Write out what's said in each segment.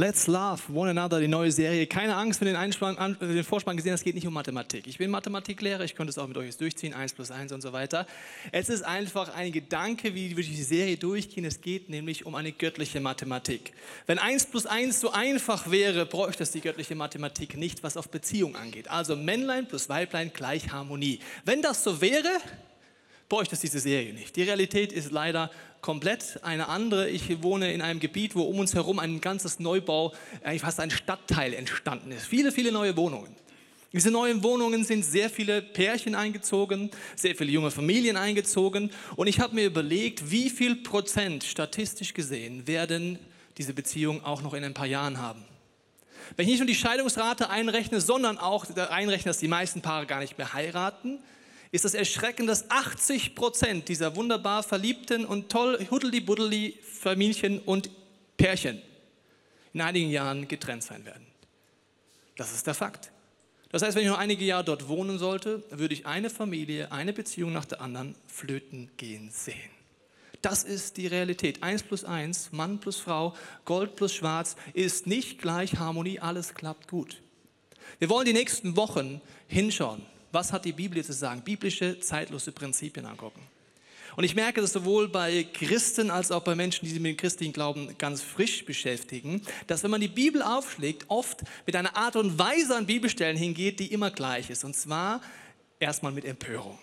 Let's Love One Another, die neue Serie. Keine Angst, wenn du den, Vorspann gesehen es geht nicht um Mathematik. Ich bin Mathematiklehrer, ich könnte es auch mit euch jetzt durchziehen, 1 plus 1 und so weiter. Es ist einfach ein Gedanke, wie wir die Serie durchgehen. Es geht nämlich um eine göttliche Mathematik. Wenn 1 plus 1 so einfach wäre, bräuchte es die göttliche Mathematik nicht, was auf Beziehung angeht. Also Männlein plus Weiblein gleich Harmonie. Wenn das so wäre, bräuchte es diese Serie nicht. Die Realität ist leider komplett eine andere. Ich wohne in einem Gebiet, wo um uns herum ein ganzes Neubau, eigentlich fast ein Stadtteil entstanden ist. Viele, viele neue Wohnungen. Diese neuen Wohnungen sind sehr viele Pärchen eingezogen, sehr viele junge Familien eingezogen. Und ich habe mir überlegt, wie viel Prozent statistisch gesehen werden diese Beziehungen auch noch in ein paar Jahren haben. Wenn ich nicht nur die Scheidungsrate einrechne, sondern auch einrechne, dass die meisten Paare gar nicht mehr heiraten, ist das erschreckend, dass 80 Prozent dieser wunderbar verliebten und toll huddeli-buddeli Familien und Pärchen in einigen Jahren getrennt sein werden. Das ist der Fakt. Das heißt, wenn ich noch einige Jahre dort wohnen sollte, würde ich eine Familie, eine Beziehung nach der anderen flöten gehen sehen. Das ist die Realität. Eins plus eins, Mann plus Frau, Gold plus Schwarz ist nicht gleich Harmonie, alles klappt gut. Wir wollen die nächsten Wochen hinschauen was hat die Bibel zu sagen? Biblische, zeitlose Prinzipien angucken. Und ich merke das sowohl bei Christen als auch bei Menschen, die sich mit dem christlichen Glauben ganz frisch beschäftigen, dass wenn man die Bibel aufschlägt, oft mit einer Art und Weise an Bibelstellen hingeht, die immer gleich ist. Und zwar erstmal mit Empörung.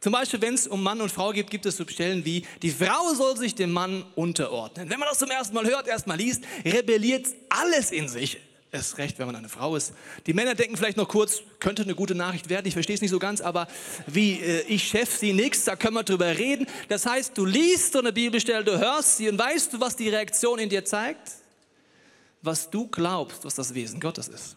Zum Beispiel, wenn es um Mann und Frau geht, gibt es so Stellen wie, die Frau soll sich dem Mann unterordnen. Wenn man das zum ersten Mal hört, erstmal liest, rebelliert alles in sich. Erst recht, wenn man eine Frau ist. Die Männer denken vielleicht noch kurz, könnte eine gute Nachricht werden, ich verstehe es nicht so ganz, aber wie äh, ich Chef, sie nichts, da können wir drüber reden. Das heißt, du liest so eine Bibelstelle, du hörst sie und weißt du, was die Reaktion in dir zeigt? Was du glaubst, was das Wesen Gottes ist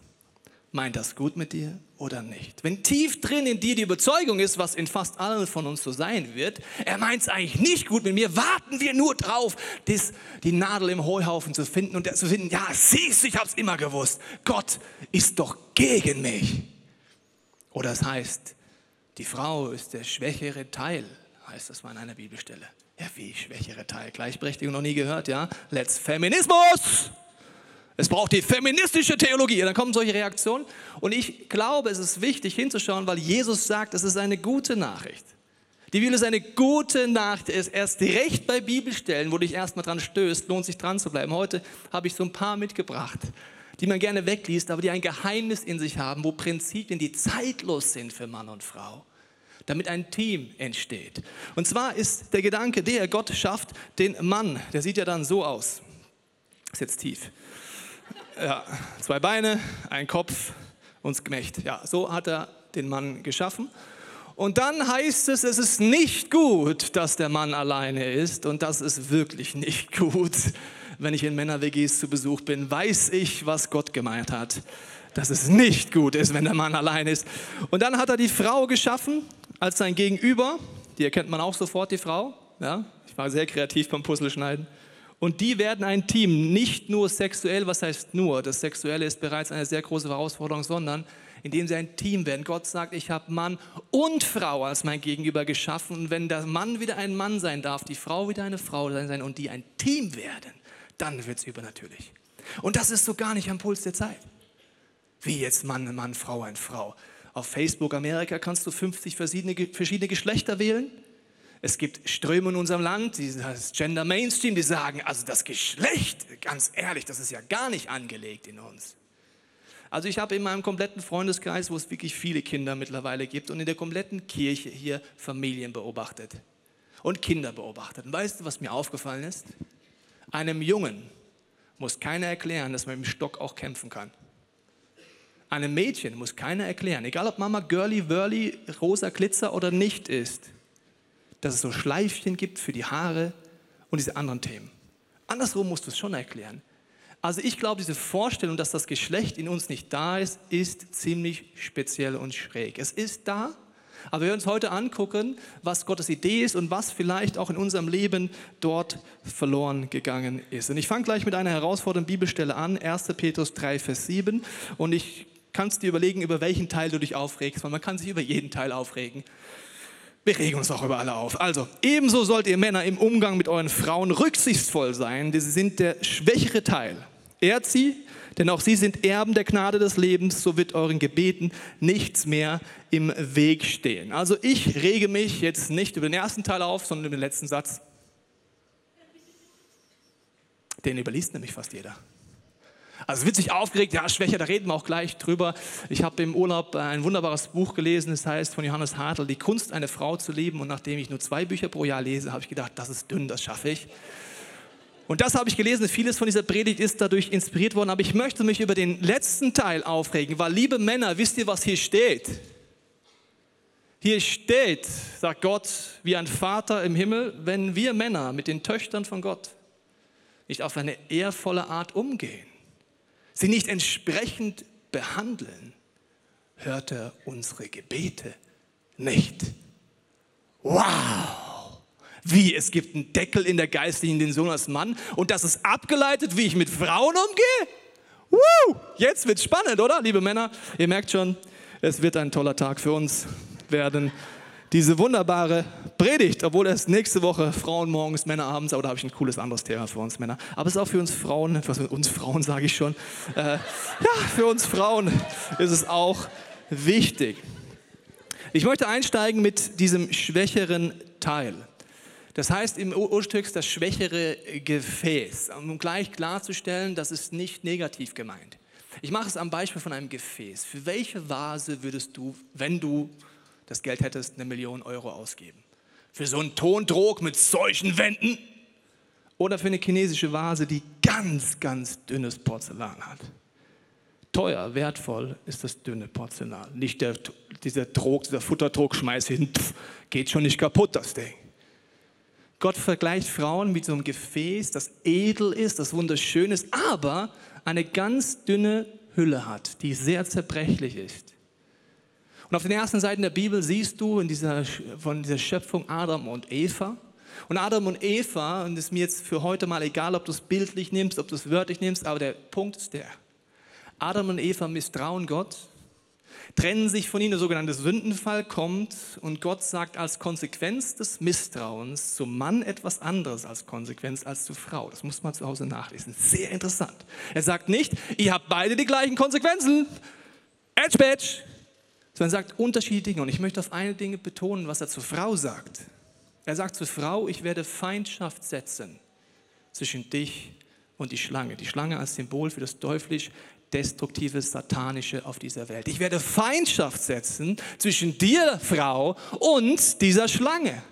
meint das gut mit dir oder nicht? Wenn tief drin in dir die Überzeugung ist, was in fast allen von uns so sein wird, er meint es eigentlich nicht gut mit mir, warten wir nur drauf, das, die Nadel im Heuhaufen zu finden und zu finden, ja, siehst du, ich habe es immer gewusst, Gott ist doch gegen mich. Oder es heißt, die Frau ist der schwächere Teil, heißt das mal in einer Bibelstelle. Ja, wie schwächere Teil? Gleichberechtigung noch nie gehört, ja? Let's Feminismus! Es braucht die feministische Theologie. Dann kommen solche Reaktionen. Und ich glaube, es ist wichtig hinzuschauen, weil Jesus sagt, es ist eine gute Nachricht. Die Bibel ist eine gute Nachricht. Es ist erst recht bei Bibelstellen, wo du dich erstmal dran stößt, lohnt sich dran zu bleiben. Heute habe ich so ein paar mitgebracht, die man gerne wegliest, aber die ein Geheimnis in sich haben, wo Prinzipien, die zeitlos sind für Mann und Frau damit ein Team entsteht. Und zwar ist der Gedanke der, Gott schafft den Mann. Der sieht ja dann so aus. Ist jetzt tief. Ja, zwei Beine, ein Kopf und Gemächt. Ja, so hat er den Mann geschaffen. Und dann heißt es, es ist nicht gut, dass der Mann alleine ist. Und das ist wirklich nicht gut. Wenn ich in Männer-WGs zu Besuch bin, weiß ich, was Gott gemeint hat. Dass es nicht gut ist, wenn der Mann alleine ist. Und dann hat er die Frau geschaffen als sein Gegenüber. Die erkennt man auch sofort, die Frau. Ja, ich war sehr kreativ beim Puzzleschneiden. Und die werden ein Team, nicht nur sexuell, was heißt nur, das Sexuelle ist bereits eine sehr große Herausforderung, sondern indem sie ein Team werden. Gott sagt, ich habe Mann und Frau als mein Gegenüber geschaffen. Und wenn der Mann wieder ein Mann sein darf, die Frau wieder eine Frau sein und die ein Team werden, dann wird es übernatürlich. Und das ist so gar nicht am Puls der Zeit. Wie jetzt Mann, Mann, Frau, ein Frau. Auf Facebook Amerika kannst du 50 verschiedene, verschiedene Geschlechter wählen. Es gibt Ströme in unserem Land, das Gender Mainstream, die sagen, also das Geschlecht, ganz ehrlich, das ist ja gar nicht angelegt in uns. Also ich habe in meinem kompletten Freundeskreis, wo es wirklich viele Kinder mittlerweile gibt und in der kompletten Kirche hier Familien beobachtet und Kinder beobachtet. Und weißt du, was mir aufgefallen ist? Einem Jungen muss keiner erklären, dass man dem Stock auch kämpfen kann. Einem Mädchen muss keiner erklären, egal ob Mama girly, whirly, rosa Glitzer oder nicht ist dass es so Schleifchen gibt für die Haare und diese anderen Themen. Andersrum musst du es schon erklären. Also ich glaube, diese Vorstellung, dass das Geschlecht in uns nicht da ist, ist ziemlich speziell und schräg. Es ist da, aber wir uns heute angucken, was Gottes Idee ist und was vielleicht auch in unserem Leben dort verloren gegangen ist. Und ich fange gleich mit einer herausfordernden Bibelstelle an, 1. Petrus 3, Vers 7. Und ich kannst dir überlegen, über welchen Teil du dich aufregst, weil man kann sich über jeden Teil aufregen. Wir regen uns auch über alle auf. Also, ebenso sollt ihr Männer im Umgang mit euren Frauen rücksichtsvoll sein, denn sie sind der schwächere Teil. Ehrt sie, denn auch sie sind Erben der Gnade des Lebens, so wird euren Gebeten nichts mehr im Weg stehen. Also ich rege mich jetzt nicht über den ersten Teil auf, sondern über den letzten Satz. Den überliest nämlich fast jeder. Also wird sich aufgeregt, ja, Schwäche, da reden wir auch gleich drüber. Ich habe im Urlaub ein wunderbares Buch gelesen, das heißt von Johannes Hartl, Die Kunst, eine Frau zu lieben. Und nachdem ich nur zwei Bücher pro Jahr lese, habe ich gedacht, das ist dünn, das schaffe ich. Und das habe ich gelesen. Vieles von dieser Predigt ist dadurch inspiriert worden. Aber ich möchte mich über den letzten Teil aufregen, weil, liebe Männer, wisst ihr, was hier steht? Hier steht, sagt Gott, wie ein Vater im Himmel, wenn wir Männer mit den Töchtern von Gott nicht auf eine ehrvolle Art umgehen, sie nicht entsprechend behandeln, hört er unsere Gebete nicht. Wow! Wie, es gibt einen Deckel in der geistlichen Dimension als Mann und das ist abgeleitet, wie ich mit Frauen umgehe? Woo! Jetzt wird's spannend, oder, liebe Männer? Ihr merkt schon, es wird ein toller Tag für uns werden. Diese wunderbare Predigt, obwohl es nächste Woche Frauen morgens, Männer abends, aber da habe ich ein cooles anderes Thema für uns Männer. Aber es ist auch für uns Frauen, was uns Frauen sage ich schon, äh, ja, für uns Frauen ist es auch wichtig. Ich möchte einsteigen mit diesem schwächeren Teil. Das heißt im Urtext das schwächere Gefäß. Um gleich klarzustellen, das ist nicht negativ gemeint. Ich mache es am Beispiel von einem Gefäß. Für welche Vase würdest du, wenn du das Geld hättest, eine Million Euro ausgeben? Für so einen Tondrog mit solchen Wänden? Oder für eine chinesische Vase, die ganz, ganz dünnes Porzellan hat? Teuer, wertvoll ist das dünne Porzellan. Nicht der, dieser Trog, dieser Futtertrog, schmeiß hin, pff, geht schon nicht kaputt, das Ding. Gott vergleicht Frauen mit so einem Gefäß, das edel ist, das wunderschön ist, aber eine ganz dünne Hülle hat, die sehr zerbrechlich ist. Und auf den ersten Seiten der Bibel siehst du in dieser, von dieser Schöpfung Adam und Eva. Und Adam und Eva, und es ist mir jetzt für heute mal egal, ob du es bildlich nimmst, ob du es wörtlich nimmst, aber der Punkt ist der. Adam und Eva misstrauen Gott trennen sich von ihnen, der sogenannte Sündenfall kommt und Gott sagt als Konsequenz des Misstrauens zum Mann etwas anderes als Konsequenz als zur Frau. Das muss man zu Hause nachlesen. Sehr interessant. Er sagt nicht, ihr habt beide die gleichen Konsequenzen. Edge, badge. Sondern er sagt unterschiedliche Dinge. Und ich möchte auf eine Dinge betonen, was er zur Frau sagt. Er sagt zur Frau, ich werde Feindschaft setzen zwischen dich und die Schlange. Die Schlange als Symbol für das teuflisch destruktive, satanische auf dieser Welt. Ich werde Feindschaft setzen zwischen dir, Frau, und dieser Schlange.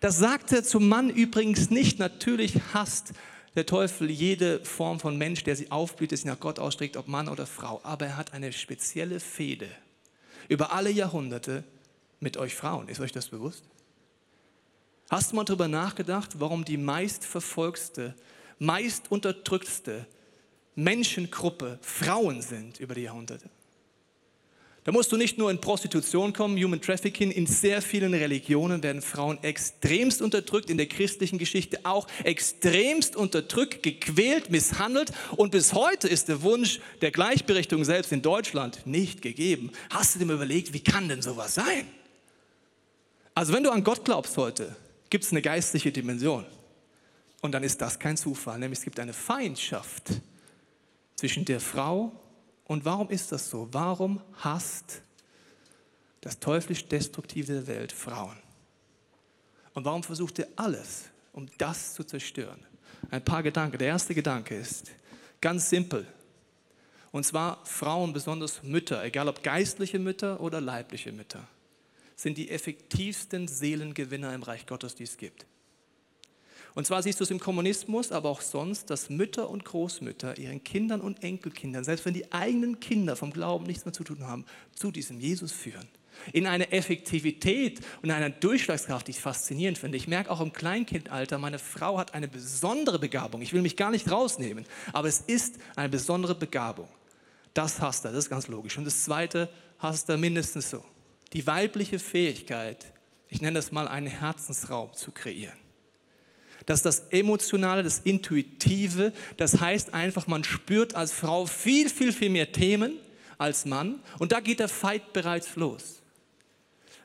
Das sagt er zum Mann übrigens nicht. Natürlich hasst der Teufel jede Form von Mensch, der sie aufblüht, der sich nach Gott ausstreckt, ob Mann oder Frau. Aber er hat eine spezielle Fehde über alle Jahrhunderte mit euch Frauen. Ist euch das bewusst? Hast du mal darüber nachgedacht, warum die meistverfolgste, meist unterdrücktste Menschengruppe Frauen sind über die Jahrhunderte. Da musst du nicht nur in Prostitution kommen, Human Trafficking, in sehr vielen Religionen werden Frauen extremst unterdrückt, in der christlichen Geschichte auch extremst unterdrückt, gequält, misshandelt und bis heute ist der Wunsch der Gleichberechtigung selbst in Deutschland nicht gegeben. Hast du dir mal überlegt, wie kann denn sowas sein? Also wenn du an Gott glaubst heute, gibt es eine geistliche Dimension und dann ist das kein Zufall, nämlich es gibt eine Feindschaft zwischen der Frau und warum ist das so? Warum hasst das teuflisch Destruktive der Welt Frauen? Und warum versucht er alles, um das zu zerstören? Ein paar Gedanken. Der erste Gedanke ist ganz simpel. Und zwar Frauen, besonders Mütter, egal ob geistliche Mütter oder leibliche Mütter, sind die effektivsten Seelengewinner im Reich Gottes, die es gibt. Und zwar siehst du es im Kommunismus, aber auch sonst, dass Mütter und Großmütter ihren Kindern und Enkelkindern, selbst wenn die eigenen Kinder vom Glauben nichts mehr zu tun haben, zu diesem Jesus führen. In eine Effektivität und einer Durchschlagskraft, die ich faszinierend finde. Ich merke auch im Kleinkindalter, meine Frau hat eine besondere Begabung. Ich will mich gar nicht rausnehmen, aber es ist eine besondere Begabung. Das hast du, das ist ganz logisch. Und das Zweite hast du mindestens so. Die weibliche Fähigkeit, ich nenne das mal einen Herzensraum zu kreieren. Das ist das Emotionale, das Intuitive. Das heißt einfach, man spürt als Frau viel, viel, viel mehr Themen als Mann. Und da geht der Fight bereits los.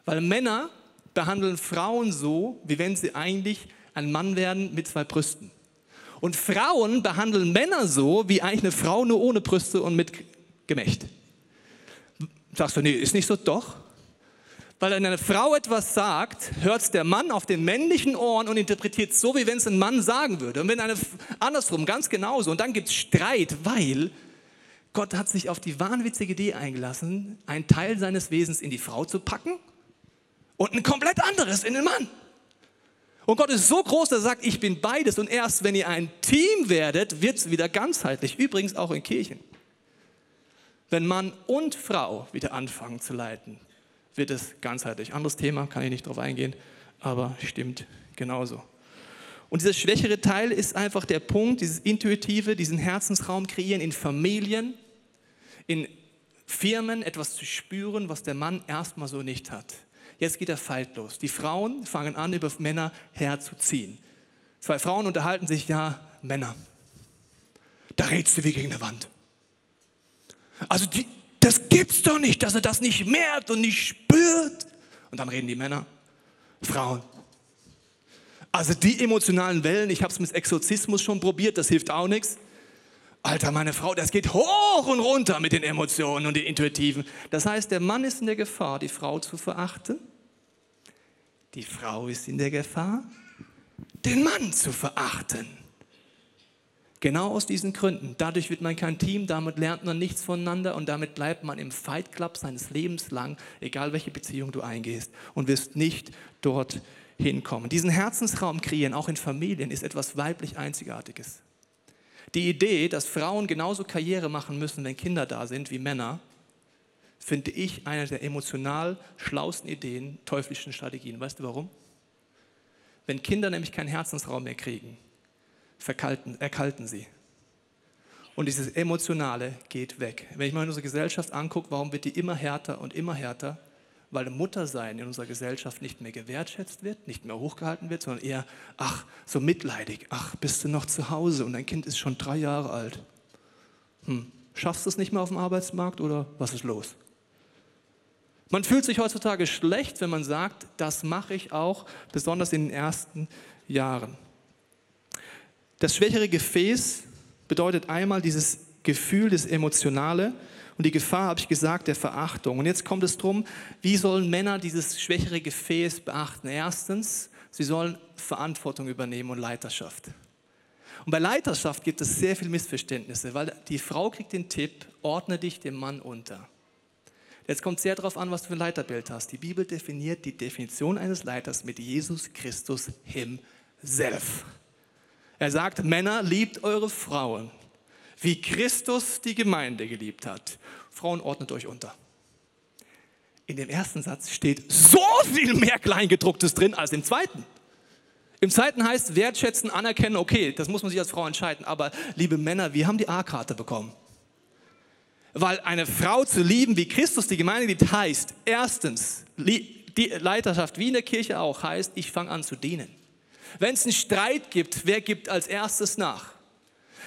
Weil Männer behandeln Frauen so, wie wenn sie eigentlich ein Mann werden mit zwei Brüsten. Und Frauen behandeln Männer so, wie eigentlich eine Frau nur ohne Brüste und mit Gemächt. Sagst du, nee, ist nicht so? Doch. Weil wenn eine Frau etwas sagt, hört der Mann auf den männlichen Ohren und interpretiert so, wie wenn es ein Mann sagen würde. Und wenn eine, andersrum, ganz genauso. Und dann gibt es Streit, weil Gott hat sich auf die wahnwitzige Idee eingelassen, einen Teil seines Wesens in die Frau zu packen und ein komplett anderes in den Mann. Und Gott ist so groß, dass er sagt, ich bin beides. Und erst wenn ihr ein Team werdet, wird es wieder ganzheitlich. Übrigens auch in Kirchen. Wenn Mann und Frau wieder anfangen zu leiten, wird es ganzheitlich. Anderes Thema, kann ich nicht drauf eingehen, aber stimmt genauso. Und dieser schwächere Teil ist einfach der Punkt, dieses Intuitive, diesen Herzensraum kreieren in Familien, in Firmen, etwas zu spüren, was der Mann erstmal so nicht hat. Jetzt geht der Fight los. Die Frauen fangen an, über Männer herzuziehen. Zwei Frauen unterhalten sich, ja, Männer. Da redst du wie gegen eine Wand. Also die, das gibt's doch nicht, dass er das nicht merkt und nicht spürt. Und dann reden die Männer, Frauen. Also die emotionalen Wellen, ich habe es mit Exorzismus schon probiert, das hilft auch nichts. Alter, meine Frau, das geht hoch und runter mit den Emotionen und den Intuitiven. Das heißt, der Mann ist in der Gefahr, die Frau zu verachten. Die Frau ist in der Gefahr, den Mann zu verachten. Genau aus diesen Gründen. Dadurch wird man kein Team, damit lernt man nichts voneinander und damit bleibt man im Fight Club seines Lebens lang, egal welche Beziehung du eingehst und wirst nicht dort hinkommen. Diesen Herzensraum kreieren, auch in Familien, ist etwas weiblich Einzigartiges. Die Idee, dass Frauen genauso Karriere machen müssen, wenn Kinder da sind, wie Männer, finde ich eine der emotional schlausten Ideen, teuflischen Strategien. Weißt du warum? Wenn Kinder nämlich keinen Herzensraum mehr kriegen, verkalten, erkalten sie. Und dieses Emotionale geht weg. Wenn ich mal in unsere Gesellschaft angucke, warum wird die immer härter und immer härter? Weil Muttersein in unserer Gesellschaft nicht mehr gewertschätzt wird, nicht mehr hochgehalten wird, sondern eher, ach, so mitleidig. Ach, bist du noch zu Hause und dein Kind ist schon drei Jahre alt. Hm, schaffst du es nicht mehr auf dem Arbeitsmarkt oder was ist los? Man fühlt sich heutzutage schlecht, wenn man sagt, das mache ich auch, besonders in den ersten Jahren. Das schwächere Gefäß bedeutet einmal dieses Gefühl, das Emotionale und die Gefahr, habe ich gesagt, der Verachtung. Und jetzt kommt es darum, wie sollen Männer dieses schwächere Gefäß beachten? Erstens, sie sollen Verantwortung übernehmen und Leiterschaft. Und bei Leiterschaft gibt es sehr viele Missverständnisse, weil die Frau kriegt den Tipp, ordne dich dem Mann unter. Jetzt kommt sehr darauf an, was du für ein Leiterbild hast. Die Bibel definiert die Definition eines Leiters mit Jesus Christus himself. Er sagt, Männer, liebt eure Frauen, wie Christus die Gemeinde geliebt hat. Frauen, ordnet euch unter. In dem ersten Satz steht so viel mehr Kleingedrucktes drin als im zweiten. Im zweiten heißt wertschätzen, anerkennen, okay, das muss man sich als Frau entscheiden. Aber liebe Männer, wir haben die A-Karte bekommen. Weil eine Frau zu lieben, wie Christus die Gemeinde liebt, heißt erstens, die Leiterschaft, wie in der Kirche auch, heißt, ich fange an zu dienen. Wenn es einen Streit gibt, wer gibt als erstes nach?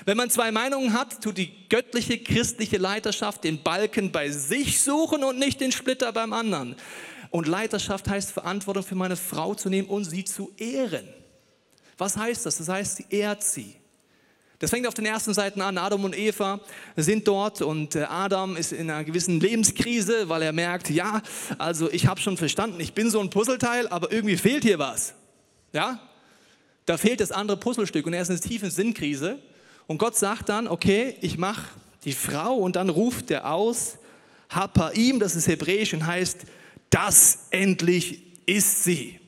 Wenn man zwei Meinungen hat, tut die göttliche christliche Leiterschaft den Balken bei sich suchen und nicht den Splitter beim anderen. Und Leiterschaft heißt Verantwortung für meine Frau zu nehmen und sie zu ehren. Was heißt das? Das heißt, sie ehrt sie. Das fängt auf den ersten Seiten an. Adam und Eva sind dort und äh, Adam ist in einer gewissen Lebenskrise, weil er merkt, ja, also ich habe schon verstanden, ich bin so ein Puzzleteil, aber irgendwie fehlt hier was. Ja? Da fehlt das andere Puzzlestück und er ist in einer tiefen Sinnkrise. Und Gott sagt dann, okay, ich mache die Frau und dann ruft er aus, Hapaim, das ist hebräisch und heißt, das endlich ist sie.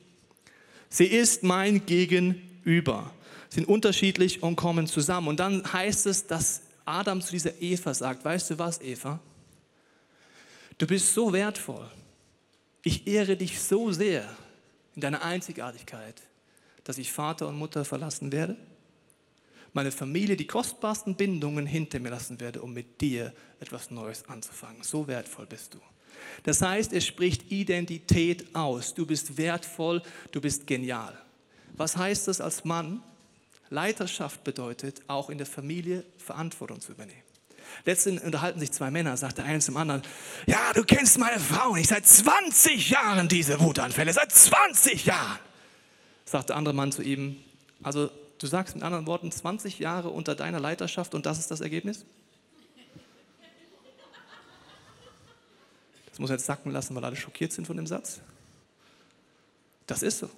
Sie ist mein Gegenüber. Sind unterschiedlich und kommen zusammen. Und dann heißt es, dass Adam zu dieser Eva sagt, weißt du was, Eva? Du bist so wertvoll. Ich ehre dich so sehr in deiner Einzigartigkeit dass ich Vater und Mutter verlassen werde, meine Familie, die kostbarsten Bindungen hinter mir lassen werde, um mit dir etwas Neues anzufangen. So wertvoll bist du. Das heißt, es spricht Identität aus. Du bist wertvoll, du bist genial. Was heißt das als Mann? Leiterschaft bedeutet, auch in der Familie Verantwortung zu übernehmen. Letztens unterhalten sich zwei Männer, sagt der eine zum anderen, ja, du kennst meine Frau nicht, seit 20 Jahren diese Wutanfälle, seit 20 Jahren sagt der andere Mann zu ihm, also Du sagst mit anderen Worten 20 Jahre unter deiner Leiterschaft und das ist das Ergebnis? Das muss jetzt sacken lassen, weil alle schockiert sind von dem Satz. Das ist so.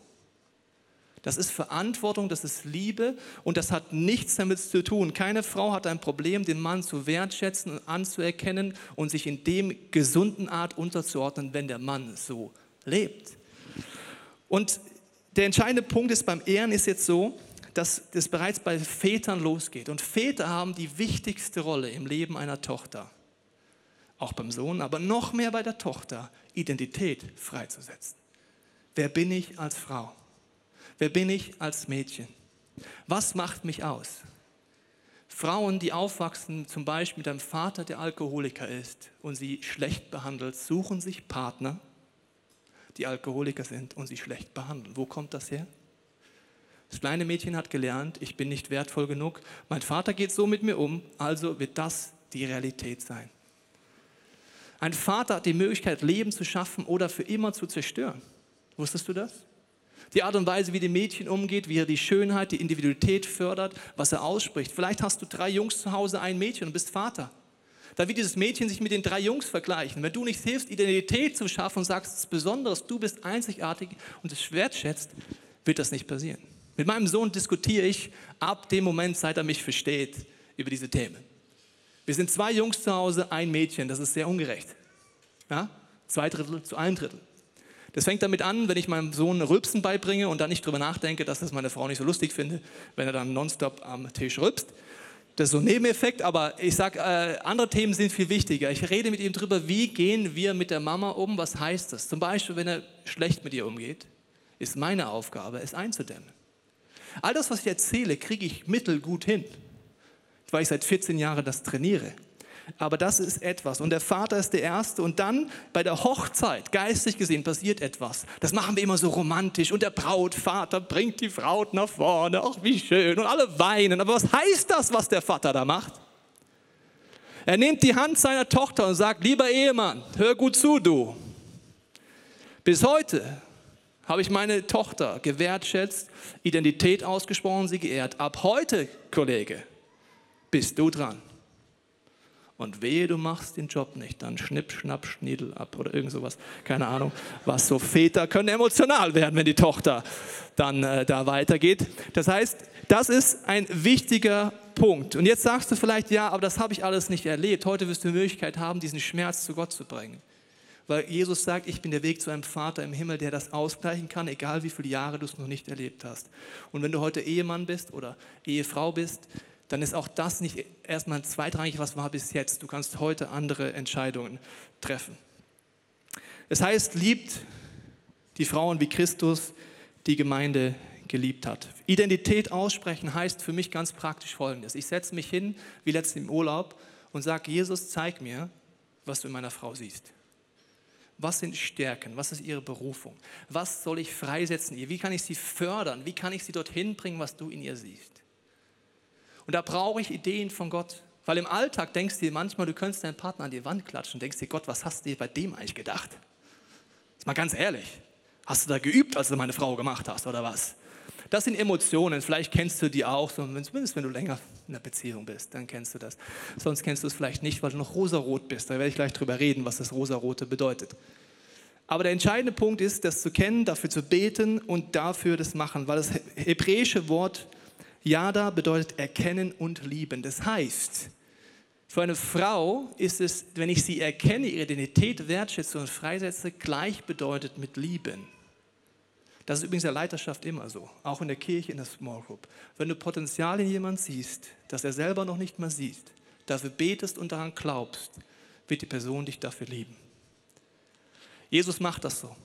Das ist Verantwortung, das ist Liebe und das hat nichts damit zu tun. Keine Frau hat ein Problem, den Mann zu wertschätzen und anzuerkennen und sich in dem gesunden Art unterzuordnen, wenn der Mann so lebt. Und der entscheidende Punkt ist beim Ehren ist jetzt so, dass das bereits bei Vätern losgeht. Und Väter haben die wichtigste Rolle im Leben einer Tochter. Auch beim Sohn, aber noch mehr bei der Tochter, Identität freizusetzen. Wer bin ich als Frau? Wer bin ich als Mädchen? Was macht mich aus? Frauen, die aufwachsen, zum Beispiel mit einem Vater, der Alkoholiker ist und sie schlecht behandelt, suchen sich Partner, die Alkoholiker sind und sie schlecht behandeln. Wo kommt das her? Das kleine Mädchen hat gelernt, ich bin nicht wertvoll genug, mein Vater geht so mit mir um, also wird das die Realität sein. Ein Vater hat die Möglichkeit, Leben zu schaffen oder für immer zu zerstören. Wusstest du das? Die Art und Weise, wie die Mädchen umgeht, wie er die Schönheit, die Individualität fördert, was er ausspricht. Vielleicht hast du drei Jungs zu Hause, ein Mädchen und bist Vater. Da wird dieses Mädchen sich mit den drei Jungs vergleichen. Wenn du nicht hilfst, Identität zu schaffen und sagst, es ist Besonderes, du bist einzigartig und es wertschätzt, wird das nicht passieren. Mit meinem Sohn diskutiere ich ab dem Moment, seit er mich versteht, über diese Themen. Wir sind zwei Jungs zu Hause, ein Mädchen, das ist sehr ungerecht. Ja? Zwei Drittel zu ein Drittel. Das fängt damit an, wenn ich meinem Sohn Rülpsen beibringe und dann nicht drüber nachdenke, dass das meine Frau nicht so lustig finde, wenn er dann nonstop am Tisch rülpst. Das ist so ein Nebeneffekt, aber ich sage, äh, andere Themen sind viel wichtiger. Ich rede mit ihm darüber, wie gehen wir mit der Mama um, was heißt das? Zum Beispiel, wenn er schlecht mit ihr umgeht, ist meine Aufgabe, es einzudämmen. All das, was ich erzähle, kriege ich mittelgut hin, weil ich seit 14 Jahren das trainiere. Aber das ist etwas. Und der Vater ist der Erste. Und dann bei der Hochzeit, geistig gesehen, passiert etwas. Das machen wir immer so romantisch. Und der Brautvater bringt die Braut nach vorne. Ach, wie schön. Und alle weinen. Aber was heißt das, was der Vater da macht? Er nimmt die Hand seiner Tochter und sagt, lieber Ehemann, hör gut zu, du. Bis heute habe ich meine Tochter gewertschätzt, Identität ausgesprochen, sie geehrt. Ab heute, Kollege, bist du dran. Und wehe, du machst den Job nicht, dann schnipp, schnapp, schniedel ab oder irgend sowas. Keine Ahnung, was so Väter können emotional werden, wenn die Tochter dann äh, da weitergeht. Das heißt, das ist ein wichtiger Punkt. Und jetzt sagst du vielleicht, ja, aber das habe ich alles nicht erlebt. Heute wirst du die Möglichkeit haben, diesen Schmerz zu Gott zu bringen. Weil Jesus sagt, ich bin der Weg zu einem Vater im Himmel, der das ausgleichen kann, egal wie viele Jahre du es noch nicht erlebt hast. Und wenn du heute Ehemann bist oder Ehefrau bist, dann ist auch das nicht erstmal zweitrangig, was war bis jetzt. Du kannst heute andere Entscheidungen treffen. Es heißt, liebt die Frauen wie Christus die Gemeinde geliebt hat. Identität aussprechen heißt für mich ganz praktisch Folgendes. Ich setze mich hin, wie letztens im Urlaub, und sage, Jesus, zeig mir, was du in meiner Frau siehst. Was sind Stärken? Was ist ihre Berufung? Was soll ich freisetzen ihr? Wie kann ich sie fördern? Wie kann ich sie dorthin bringen, was du in ihr siehst? Und da brauche ich Ideen von Gott. Weil im Alltag denkst du dir manchmal, du könntest deinen Partner an die Wand klatschen und denkst dir, Gott, was hast du dir bei dem eigentlich gedacht? Ist mal ganz ehrlich. Hast du da geübt, als du meine Frau gemacht hast oder was? Das sind Emotionen, vielleicht kennst du die auch, zumindest wenn du länger in der Beziehung bist, dann kennst du das. Sonst kennst du es vielleicht nicht, weil du noch rosarot bist. Da werde ich gleich drüber reden, was das rosarote bedeutet. Aber der entscheidende Punkt ist, das zu kennen, dafür zu beten und dafür das machen, weil das hebräische Wort Yada bedeutet erkennen und lieben. Das heißt, für eine Frau ist es, wenn ich sie erkenne, ihre Identität wertschätze und freisetze, gleichbedeutet mit lieben. Das ist übrigens in der Leiterschaft immer so, auch in der Kirche, in der Small Group. Wenn du Potenzial in jemand siehst, das er selber noch nicht mal sieht, dafür betest und daran glaubst, wird die Person dich dafür lieben. Jesus macht das so.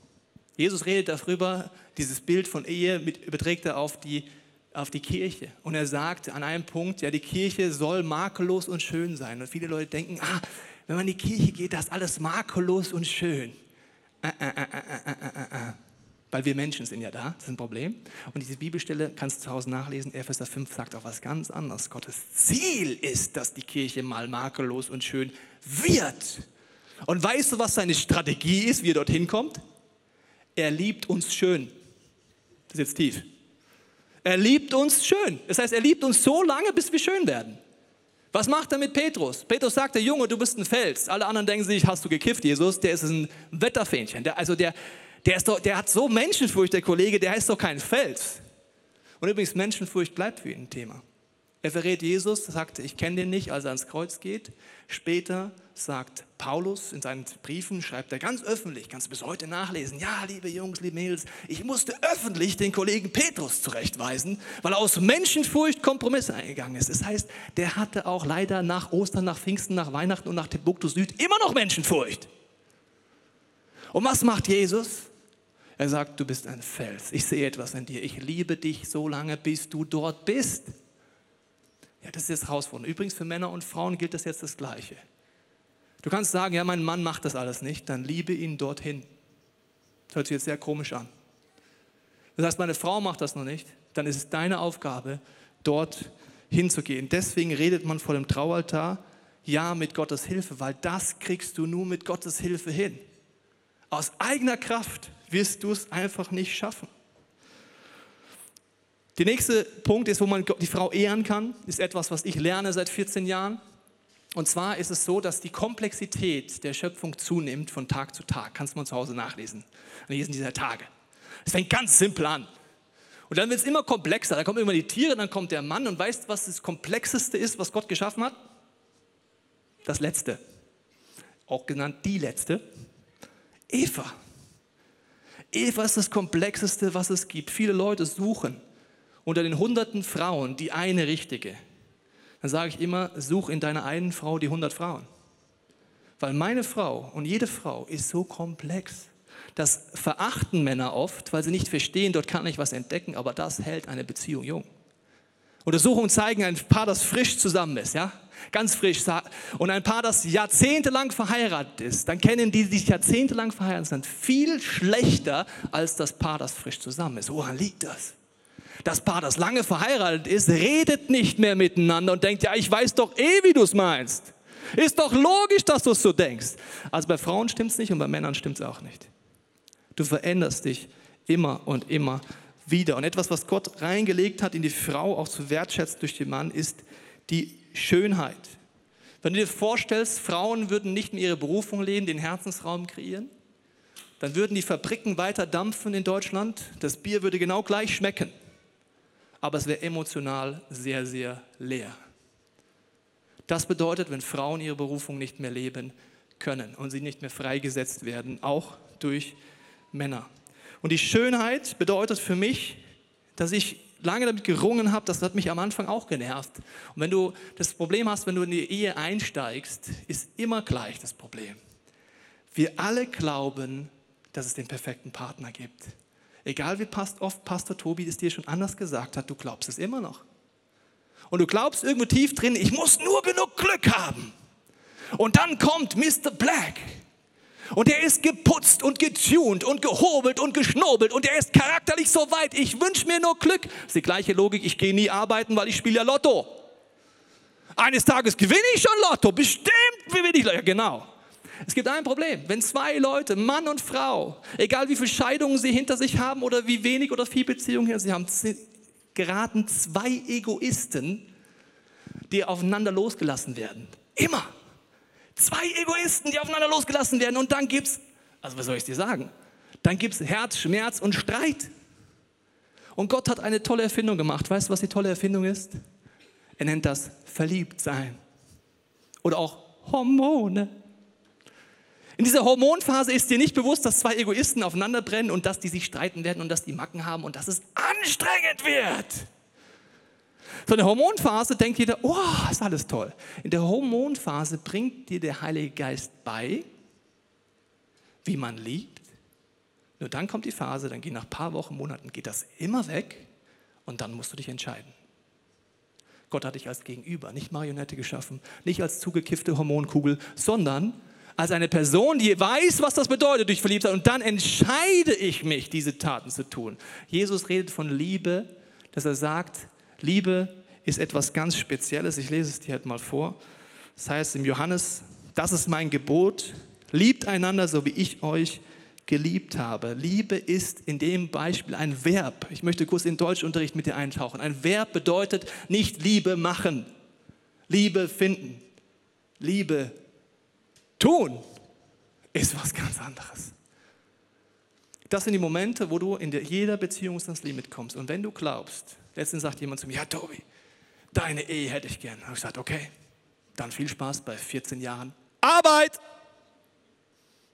Jesus redet darüber, dieses Bild von Ehe überträgt er auf die auf die Kirche. Und er sagt an einem Punkt, ja, die Kirche soll makellos und schön sein. Und viele Leute denken, ah, wenn man in die Kirche geht, das ist alles makellos und schön. Weil wir Menschen sind ja da, das ist ein Problem. Und diese Bibelstelle kannst du zu Hause nachlesen. Epheser 5 sagt auch was ganz anderes. Gottes Ziel ist, dass die Kirche mal makellos und schön wird. Und weißt du, was seine Strategie ist, wie er dorthin kommt? Er liebt uns schön. Das ist jetzt tief. Er liebt uns schön. Das heißt, er liebt uns so lange, bis wir schön werden. Was macht er mit Petrus? Petrus sagt, der Junge, du bist ein Fels. Alle anderen denken sich, hast du gekifft, Jesus? Der ist ein Wetterfähnchen. Der, also der, der, ist doch, der hat so Menschenfurcht, der Kollege, der ist doch kein Fels. Und übrigens, Menschenfurcht bleibt für ihn ein Thema. Er verrät Jesus, sagt, ich kenne den nicht, als er ans Kreuz geht. Später sagt Paulus in seinen Briefen, schreibt er ganz öffentlich, kannst du bis heute nachlesen, ja, liebe Jungs, liebe Mädels, ich musste öffentlich den Kollegen Petrus zurechtweisen, weil er aus Menschenfurcht Kompromisse eingegangen ist. Das heißt, der hatte auch leider nach Ostern, nach Pfingsten, nach Weihnachten und nach Timbuktu Süd immer noch Menschenfurcht. Und was macht Jesus? Er sagt, du bist ein Fels. Ich sehe etwas in dir. Ich liebe dich so lange, bis du dort bist. Ja, das ist jetzt herausfordernd. Übrigens für Männer und Frauen gilt das jetzt das Gleiche. Du kannst sagen, ja, mein Mann macht das alles nicht, dann liebe ihn dorthin. Das hört sich jetzt sehr komisch an. Das heißt, meine Frau macht das noch nicht, dann ist es deine Aufgabe, dort hinzugehen. Deswegen redet man vor dem Traualtar, ja, mit Gottes Hilfe, weil das kriegst du nur mit Gottes Hilfe hin. Aus eigener Kraft wirst du es einfach nicht schaffen. Der nächste Punkt ist, wo man die Frau ehren kann, ist etwas, was ich lerne seit 14 Jahren. Und zwar ist es so, dass die Komplexität der Schöpfung zunimmt von Tag zu Tag. Kannst du mal zu Hause nachlesen. Lesen dieser Tage. Es fängt ganz simpel an. Und dann wird es immer komplexer. Da kommen immer die Tiere, dann kommt der Mann. Und weißt was das Komplexeste ist, was Gott geschaffen hat? Das Letzte. Auch genannt die Letzte. Eva. Eva ist das Komplexeste, was es gibt. Viele Leute suchen unter den hunderten Frauen die eine richtige, dann sage ich immer, such in deiner einen Frau die hundert Frauen. Weil meine Frau und jede Frau ist so komplex. Das verachten Männer oft, weil sie nicht verstehen, dort kann ich was entdecken, aber das hält eine Beziehung jung. Untersuchungen zeigen, ein Paar, das frisch zusammen ist, ja, ganz frisch, und ein Paar, das jahrzehntelang verheiratet ist, dann kennen die, die sich jahrzehntelang verheiratet sind, viel schlechter als das Paar, das frisch zusammen ist. Woran liegt das? Das Paar, das lange verheiratet ist, redet nicht mehr miteinander und denkt, ja, ich weiß doch eh, wie du es meinst. Ist doch logisch, dass du es so denkst. Also bei Frauen stimmt es nicht und bei Männern stimmt es auch nicht. Du veränderst dich immer und immer wieder. Und etwas, was Gott reingelegt hat in die Frau, auch zu wertschätzen durch den Mann, ist die Schönheit. Wenn du dir vorstellst, Frauen würden nicht mehr ihre Berufung leben, den Herzensraum kreieren, dann würden die Fabriken weiter dampfen in Deutschland, das Bier würde genau gleich schmecken aber es wäre emotional sehr, sehr leer. Das bedeutet, wenn Frauen ihre Berufung nicht mehr leben können und sie nicht mehr freigesetzt werden, auch durch Männer. Und die Schönheit bedeutet für mich, dass ich lange damit gerungen habe, das hat mich am Anfang auch genervt. Und wenn du das Problem hast, wenn du in die Ehe einsteigst, ist immer gleich das Problem. Wir alle glauben, dass es den perfekten Partner gibt. Egal wie oft Pastor Tobi es dir schon anders gesagt hat, du glaubst es immer noch. Und du glaubst irgendwo tief drin, ich muss nur genug Glück haben. Und dann kommt Mr. Black. Und er ist geputzt und getuned und gehobelt und geschnobelt und er ist charakterlich so weit. Ich wünsche mir nur Glück. Das ist die gleiche Logik, ich gehe nie arbeiten, weil ich spiele ja Lotto. Eines Tages gewinne ich schon Lotto, bestimmt gewinne ich Lotto. Genau. Es gibt ein Problem. Wenn zwei Leute, Mann und Frau, egal wie viele Scheidungen sie hinter sich haben oder wie wenig oder viel Beziehungen sie haben, geraten zwei Egoisten, die aufeinander losgelassen werden. Immer. Zwei Egoisten, die aufeinander losgelassen werden. Und dann gibt es, also was soll ich dir sagen? Dann gibt es Herz, Schmerz und Streit. Und Gott hat eine tolle Erfindung gemacht. Weißt du, was die tolle Erfindung ist? Er nennt das Verliebtsein. Oder auch Hormone. In dieser Hormonphase ist dir nicht bewusst, dass zwei Egoisten aufeinander brennen und dass die sich streiten werden und dass die Macken haben und dass es anstrengend wird. So eine Hormonphase denkt jeder, oh, ist alles toll. In der Hormonphase bringt dir der Heilige Geist bei, wie man liebt. Nur dann kommt die Phase, dann geht nach ein paar Wochen, Monaten, geht das immer weg und dann musst du dich entscheiden. Gott hat dich als Gegenüber, nicht Marionette geschaffen, nicht als zugekiffte Hormonkugel, sondern als eine Person, die weiß, was das bedeutet durch Verliebtheit. Und dann entscheide ich mich, diese Taten zu tun. Jesus redet von Liebe, dass er sagt, Liebe ist etwas ganz Spezielles. Ich lese es dir halt mal vor. Das heißt im Johannes, das ist mein Gebot, liebt einander, so wie ich euch geliebt habe. Liebe ist in dem Beispiel ein Verb. Ich möchte kurz in Deutschunterricht mit dir eintauchen. Ein Verb bedeutet nicht Liebe machen, Liebe finden, Liebe tun ist was ganz anderes. Das sind die Momente, wo du in jeder Beziehung ans Limit kommst. Und wenn du glaubst, letztens sagt jemand zu mir, ja Tobi, deine Ehe hätte ich gern. habe ich gesagt, okay, dann viel Spaß bei 14 Jahren. Arbeit!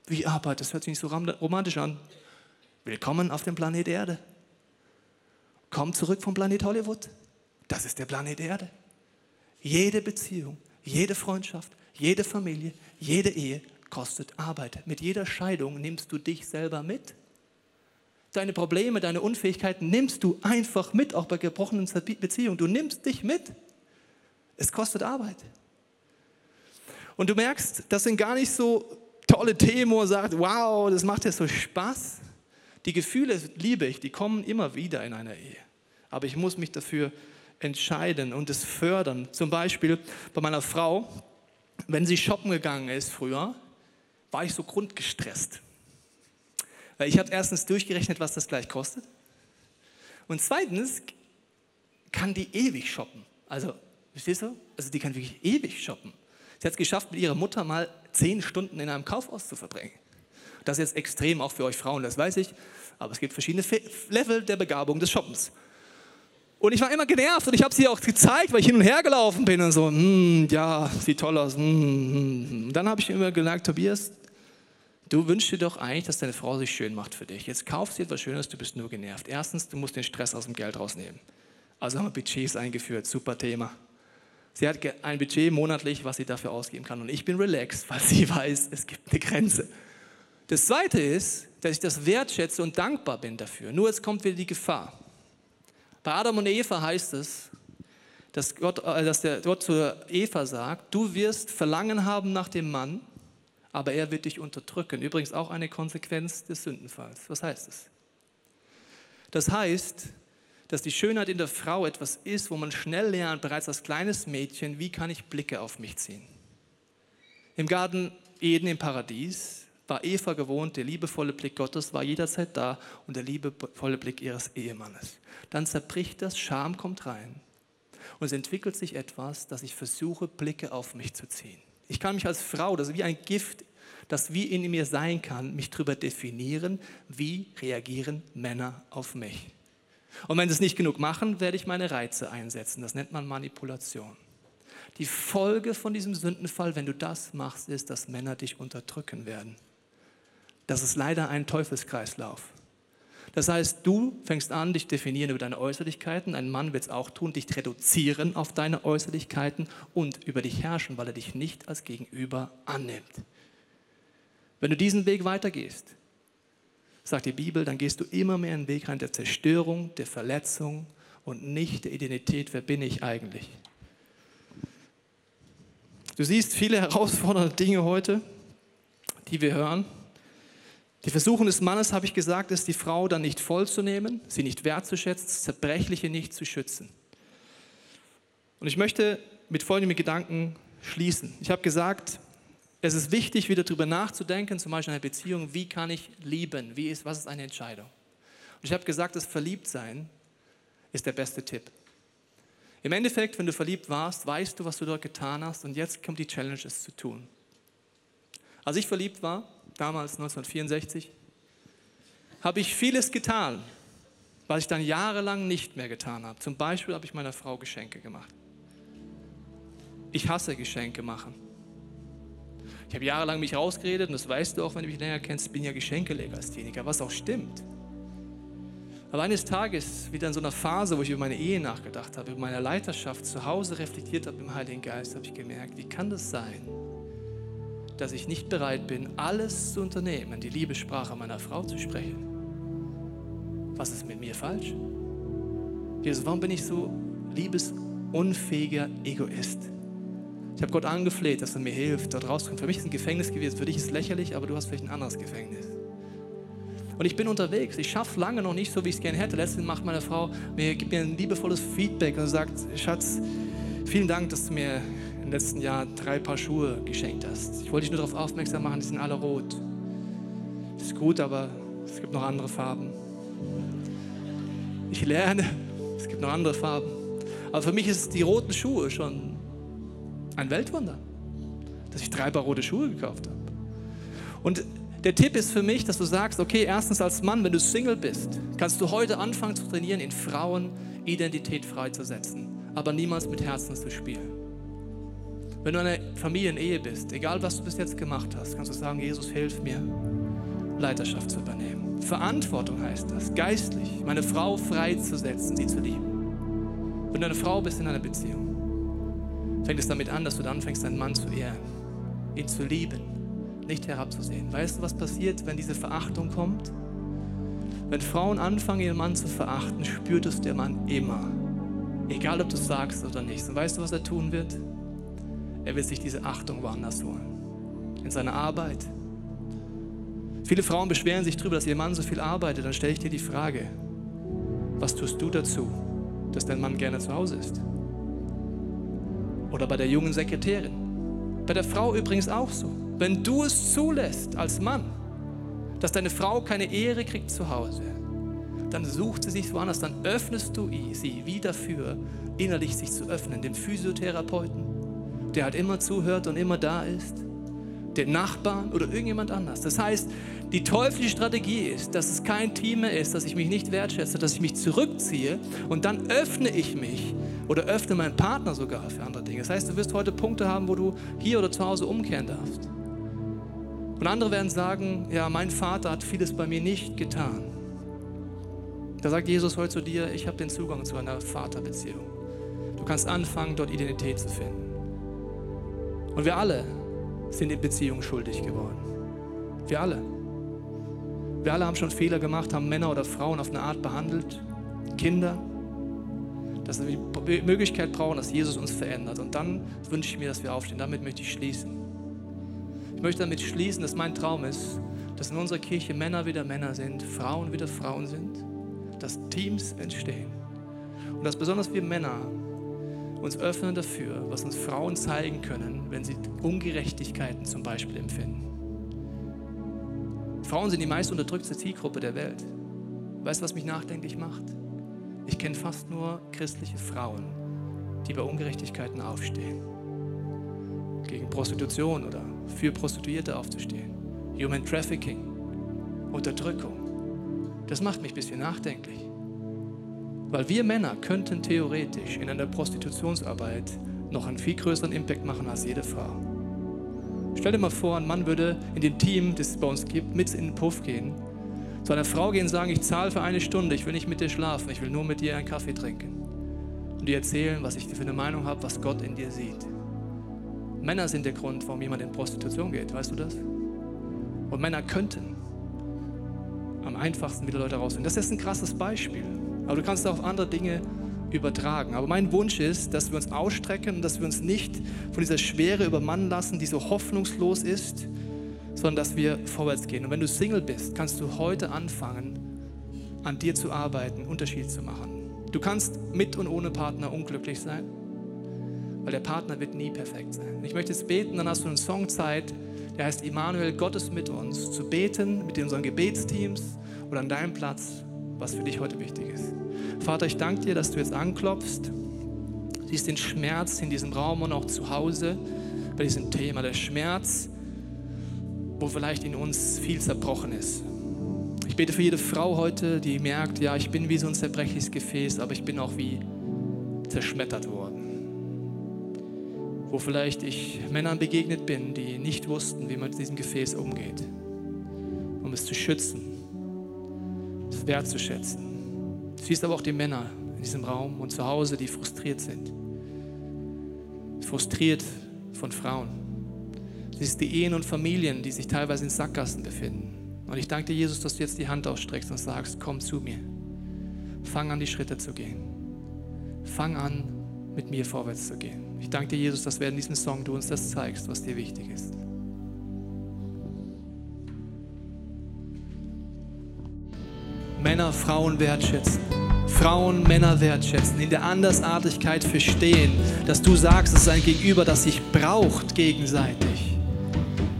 Wie Arbeit? Das hört sich nicht so romantisch an. Willkommen auf dem Planet Erde. Komm zurück vom Planet Hollywood. Das ist der Planet Erde. Jede Beziehung, jede Freundschaft, jede Familie, jede Ehe kostet Arbeit. Mit jeder Scheidung nimmst du dich selber mit. Deine Probleme, deine Unfähigkeiten nimmst du einfach mit, auch bei gebrochenen Beziehungen. Du nimmst dich mit. Es kostet Arbeit. Und du merkst, das sind gar nicht so tolle Themen, wo man sagt, wow, das macht ja so Spaß. Die Gefühle liebe ich, die kommen immer wieder in einer Ehe. Aber ich muss mich dafür entscheiden und es fördern. Zum Beispiel bei meiner Frau, wenn sie shoppen gegangen ist früher, war ich so grundgestresst. Weil ich habe erstens durchgerechnet, was das gleich kostet. Und zweitens kann die ewig shoppen. Also, verstehst du? Also die kann wirklich ewig shoppen. Sie hat es geschafft, mit ihrer Mutter mal zehn Stunden in einem Kaufhaus zu verbringen. Das ist jetzt extrem auch für euch Frauen, das weiß ich. Aber es gibt verschiedene Level der Begabung des Shoppens. Und ich war immer genervt und ich habe sie auch gezeigt, weil ich hin und her gelaufen bin und so, hm, ja, sieht toll aus. Hm, hm. Dann habe ich immer gesagt, Tobias, du wünschst dir doch eigentlich, dass deine Frau sich schön macht für dich. Jetzt kaufst du etwas Schönes, du bist nur genervt. Erstens, du musst den Stress aus dem Geld rausnehmen. Also haben wir Budgets eingeführt, super Thema. Sie hat ein Budget monatlich, was sie dafür ausgeben kann. Und ich bin relaxed, weil sie weiß, es gibt eine Grenze. Das Zweite ist, dass ich das wertschätze und dankbar bin dafür. Nur jetzt kommt wieder die Gefahr. Bei Adam und Eva heißt es, dass Gott, äh, dass der Gott zu Eva sagt, du wirst Verlangen haben nach dem Mann, aber er wird dich unterdrücken. Übrigens auch eine Konsequenz des Sündenfalls. Was heißt das? Das heißt, dass die Schönheit in der Frau etwas ist, wo man schnell lernt, bereits als kleines Mädchen, wie kann ich Blicke auf mich ziehen. Im Garten Eden im Paradies war Eva gewohnt, der liebevolle Blick Gottes war jederzeit da und der liebevolle Blick ihres Ehemannes. Dann zerbricht das, Scham kommt rein und es entwickelt sich etwas, dass ich versuche, Blicke auf mich zu ziehen. Ich kann mich als Frau, das ist wie ein Gift, das wie in mir sein kann, mich darüber definieren, wie reagieren Männer auf mich. Und wenn sie es nicht genug machen, werde ich meine Reize einsetzen. Das nennt man Manipulation. Die Folge von diesem Sündenfall, wenn du das machst, ist, dass Männer dich unterdrücken werden. Das ist leider ein Teufelskreislauf. Das heißt, du fängst an, dich definieren über deine Äußerlichkeiten. Ein Mann wird es auch tun, dich reduzieren auf deine Äußerlichkeiten und über dich herrschen, weil er dich nicht als Gegenüber annimmt. Wenn du diesen Weg weitergehst, sagt die Bibel, dann gehst du immer mehr einen Weg rein der Zerstörung, der Verletzung und nicht der Identität, wer bin ich eigentlich. Du siehst viele herausfordernde Dinge heute, die wir hören. Die Versuchung des Mannes, habe ich gesagt, ist, die Frau dann nicht vollzunehmen, sie nicht wertzuschätzen, das Zerbrechliche nicht zu schützen. Und ich möchte mit folgendem Gedanken schließen. Ich habe gesagt, es ist wichtig, wieder darüber nachzudenken, zum Beispiel in einer Beziehung, wie kann ich lieben? Wie ist, was ist eine Entscheidung? Und ich habe gesagt, das Verliebtsein ist der beste Tipp. Im Endeffekt, wenn du verliebt warst, weißt du, was du dort getan hast und jetzt kommt die Challenge, es zu tun. Als ich verliebt war, damals 1964, habe ich vieles getan, was ich dann jahrelang nicht mehr getan habe. Zum Beispiel habe ich meiner Frau Geschenke gemacht. Ich hasse Geschenke machen. Ich habe jahrelang mich rausgeredet und das weißt du auch, wenn du mich länger kennst, ich bin ja Geschenkelegastheniker, was auch stimmt. Aber eines Tages, wieder in so einer Phase, wo ich über meine Ehe nachgedacht habe, über meine Leiterschaft zu Hause reflektiert habe im Heiligen Geist, habe ich gemerkt, wie kann das sein, dass ich nicht bereit bin, alles zu unternehmen, die Liebessprache meiner Frau zu sprechen? Was ist mit mir falsch? Jesus, warum bin ich so liebesunfähiger Egoist? Ich habe Gott angefleht, dass er mir hilft, dort rauszukommen. Für mich ist ein Gefängnis gewesen, für dich ist es lächerlich, aber du hast vielleicht ein anderes Gefängnis. Und ich bin unterwegs. Ich schaffe lange noch nicht so, wie ich es gerne hätte. Letztens macht meine Frau mir, gibt mir ein liebevolles Feedback und sagt, Schatz, vielen Dank, dass du mir im letzten Jahr drei Paar Schuhe geschenkt hast. Ich wollte dich nur darauf aufmerksam machen, die sind alle rot. Das ist gut, aber es gibt noch andere Farben. Ich lerne, es gibt noch andere Farben. Aber für mich ist die roten Schuhe schon ein Weltwunder, dass ich drei Paar rote Schuhe gekauft habe. Und der Tipp ist für mich, dass du sagst, okay, erstens als Mann, wenn du Single bist, kannst du heute anfangen zu trainieren, in Frauen Identität freizusetzen, aber niemals mit Herzen zu spielen. Wenn du eine Familienehe bist, egal was du bis jetzt gemacht hast, kannst du sagen, Jesus, hilf mir, Leiterschaft zu übernehmen. Verantwortung heißt das, geistlich, meine Frau freizusetzen, sie zu lieben. Wenn du eine Frau bist in einer Beziehung, fängt es damit an, dass du anfängst, deinen Mann zu ehren, ihn zu lieben, nicht herabzusehen. Weißt du, was passiert, wenn diese Verachtung kommt? Wenn Frauen anfangen, ihren Mann zu verachten, spürt es der Mann immer. Egal, ob du es sagst oder nicht. Und weißt du, was er tun wird? Er wird sich diese Achtung woanders holen. In seiner Arbeit. Viele Frauen beschweren sich darüber, dass ihr Mann so viel arbeitet. Dann stelle ich dir die Frage, was tust du dazu, dass dein Mann gerne zu Hause ist? Oder bei der jungen Sekretärin. Bei der Frau übrigens auch so. Wenn du es zulässt als Mann, dass deine Frau keine Ehre kriegt zu Hause, dann sucht sie sich woanders, dann öffnest du sie wie dafür, innerlich sich zu öffnen, dem Physiotherapeuten, der halt immer zuhört und immer da ist, den Nachbarn oder irgendjemand anders. Das heißt, die teuflische Strategie ist, dass es kein Team mehr ist, dass ich mich nicht wertschätze, dass ich mich zurückziehe und dann öffne ich mich oder öffne meinen Partner sogar für andere Dinge. Das heißt, du wirst heute Punkte haben, wo du hier oder zu Hause umkehren darfst. Und andere werden sagen, ja, mein Vater hat vieles bei mir nicht getan. Da sagt Jesus heute zu dir, ich habe den Zugang zu einer Vaterbeziehung. Du kannst anfangen, dort Identität zu finden. Und wir alle sind in Beziehungen schuldig geworden. Wir alle. Wir alle haben schon Fehler gemacht, haben Männer oder Frauen auf eine Art behandelt, Kinder, dass wir die Möglichkeit brauchen, dass Jesus uns verändert. Und dann wünsche ich mir, dass wir aufstehen. Damit möchte ich schließen. Ich möchte damit schließen, dass mein Traum ist, dass in unserer Kirche Männer wieder Männer sind, Frauen wieder Frauen sind, dass Teams entstehen. Und dass besonders wir Männer uns öffnen dafür, was uns Frauen zeigen können, wenn sie Ungerechtigkeiten zum Beispiel empfinden. Frauen sind die meist unterdrückte Zielgruppe der Welt. Weißt du, was mich nachdenklich macht? Ich kenne fast nur christliche Frauen, die bei Ungerechtigkeiten aufstehen. Gegen Prostitution oder für Prostituierte aufzustehen. Human Trafficking, Unterdrückung. Das macht mich ein bisschen nachdenklich. Weil wir Männer könnten theoretisch in einer Prostitutionsarbeit noch einen viel größeren Impact machen als jede Frau. Stell dir mal vor, ein Mann würde in dem Team, das es bei uns gibt, mit in den Puff gehen, zu einer Frau gehen und sagen, ich zahle für eine Stunde, ich will nicht mit dir schlafen, ich will nur mit dir einen Kaffee trinken. Und dir erzählen, was ich für eine Meinung habe, was Gott in dir sieht. Männer sind der Grund, warum jemand in Prostitution geht, weißt du das? Und Männer könnten am einfachsten wieder Leute rausholen. Das ist ein krasses Beispiel. Aber du kannst auch andere Dinge übertragen. Aber mein Wunsch ist, dass wir uns ausstrecken und dass wir uns nicht von dieser Schwere übermannen lassen, die so hoffnungslos ist, sondern dass wir vorwärts gehen. Und wenn du Single bist, kannst du heute anfangen, an dir zu arbeiten, Unterschied zu machen. Du kannst mit und ohne Partner unglücklich sein weil der Partner wird nie perfekt sein. Ich möchte jetzt beten, dann hast du einen Song Zeit, der heißt Immanuel, Gott ist mit uns, zu beten mit unseren Gebetsteams oder an deinem Platz, was für dich heute wichtig ist. Vater, ich danke dir, dass du jetzt anklopfst, siehst den Schmerz in diesem Raum und auch zu Hause bei diesem Thema, der Schmerz, wo vielleicht in uns viel zerbrochen ist. Ich bete für jede Frau heute, die merkt, ja, ich bin wie so ein zerbrechliches Gefäß, aber ich bin auch wie zerschmettert worden wo vielleicht ich Männern begegnet bin, die nicht wussten, wie man mit diesem Gefäß umgeht, um es zu schützen, es wertzuschätzen. Siehst aber auch die Männer in diesem Raum und zu Hause, die frustriert sind. Frustriert von Frauen. Siehst die Ehen und Familien, die sich teilweise in Sackgassen befinden. Und ich danke dir, Jesus, dass du jetzt die Hand ausstreckst und sagst, komm zu mir. Fang an, die Schritte zu gehen. Fang an, mit mir vorwärts zu gehen. Ich danke dir, Jesus, dass wir in diesem Song du uns das zeigst, was dir wichtig ist. Männer Frauen wertschätzen. Frauen Männer wertschätzen, in der Andersartigkeit verstehen, dass du sagst, es ist ein Gegenüber, das sich braucht gegenseitig.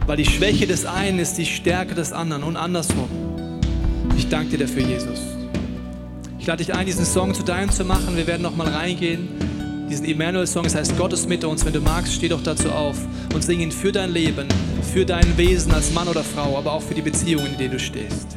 Weil die Schwäche des einen ist die Stärke des anderen und andersrum. Ich danke dir dafür, Jesus. Ich lade dich ein, diesen Song zu deinem zu machen. Wir werden noch mal reingehen. Diesen Emmanuel-Song, das heißt, Gott ist mit uns. Wenn du magst, steh doch dazu auf und sing ihn für dein Leben, für dein Wesen als Mann oder Frau, aber auch für die Beziehungen, in denen du stehst.